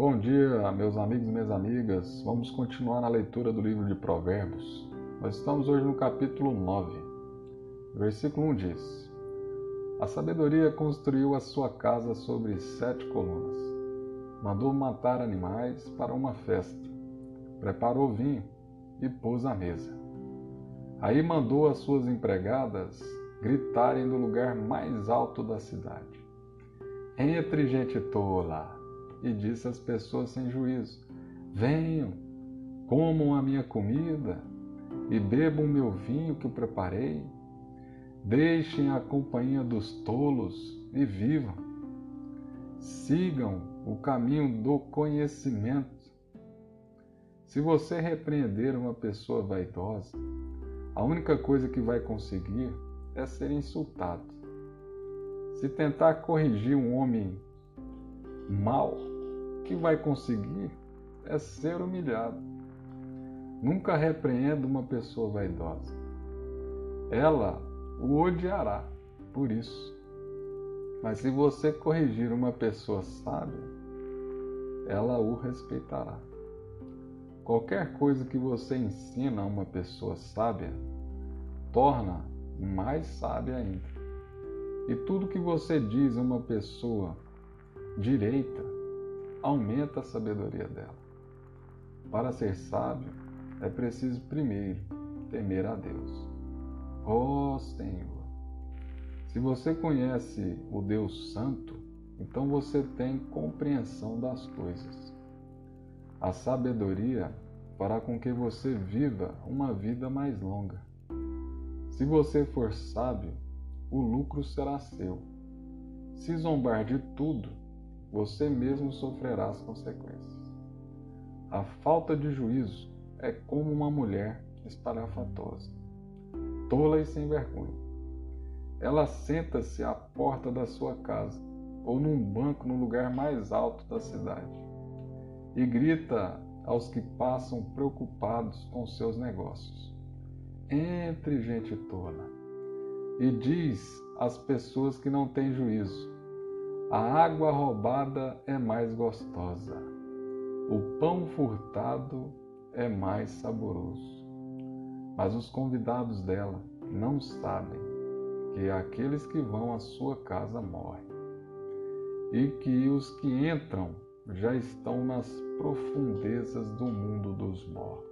Bom dia, meus amigos e minhas amigas. Vamos continuar na leitura do livro de Provérbios. Nós estamos hoje no capítulo 9. Versículo 1 diz: A sabedoria construiu a sua casa sobre sete colunas. Mandou matar animais para uma festa. Preparou vinho e pôs à mesa. Aí mandou as suas empregadas gritarem do lugar mais alto da cidade. Entre gente tola! E disse às pessoas sem juízo: Venham, comam a minha comida e bebam o meu vinho que eu preparei. Deixem a companhia dos tolos e vivam. Sigam o caminho do conhecimento. Se você repreender uma pessoa vaidosa, a única coisa que vai conseguir é ser insultado. Se tentar corrigir um homem mau, o que vai conseguir é ser humilhado. Nunca repreenda uma pessoa vaidosa. Ela o odiará por isso. Mas se você corrigir uma pessoa sábia, ela o respeitará. Qualquer coisa que você ensina a uma pessoa sábia torna mais sábia ainda. E tudo que você diz a uma pessoa direita aumenta a sabedoria dela. Para ser sábio, é preciso primeiro temer a Deus. Ó oh, Senhor! Se você conhece o Deus Santo, então você tem compreensão das coisas. A sabedoria fará com que você viva uma vida mais longa. Se você for sábio, o lucro será seu. Se zombar de tudo, você mesmo sofrerá as consequências. A falta de juízo é como uma mulher espalhafatosa, tola e sem vergonha. Ela senta-se à porta da sua casa ou num banco no lugar mais alto da cidade e grita aos que passam preocupados com seus negócios entre gente tola e diz às pessoas que não têm juízo: a água roubada é mais gostosa, o pão furtado é mais saboroso. Mas os convidados dela não sabem que aqueles que vão à sua casa morrem e que os que entram já estão nas profundezas do mundo dos mortos.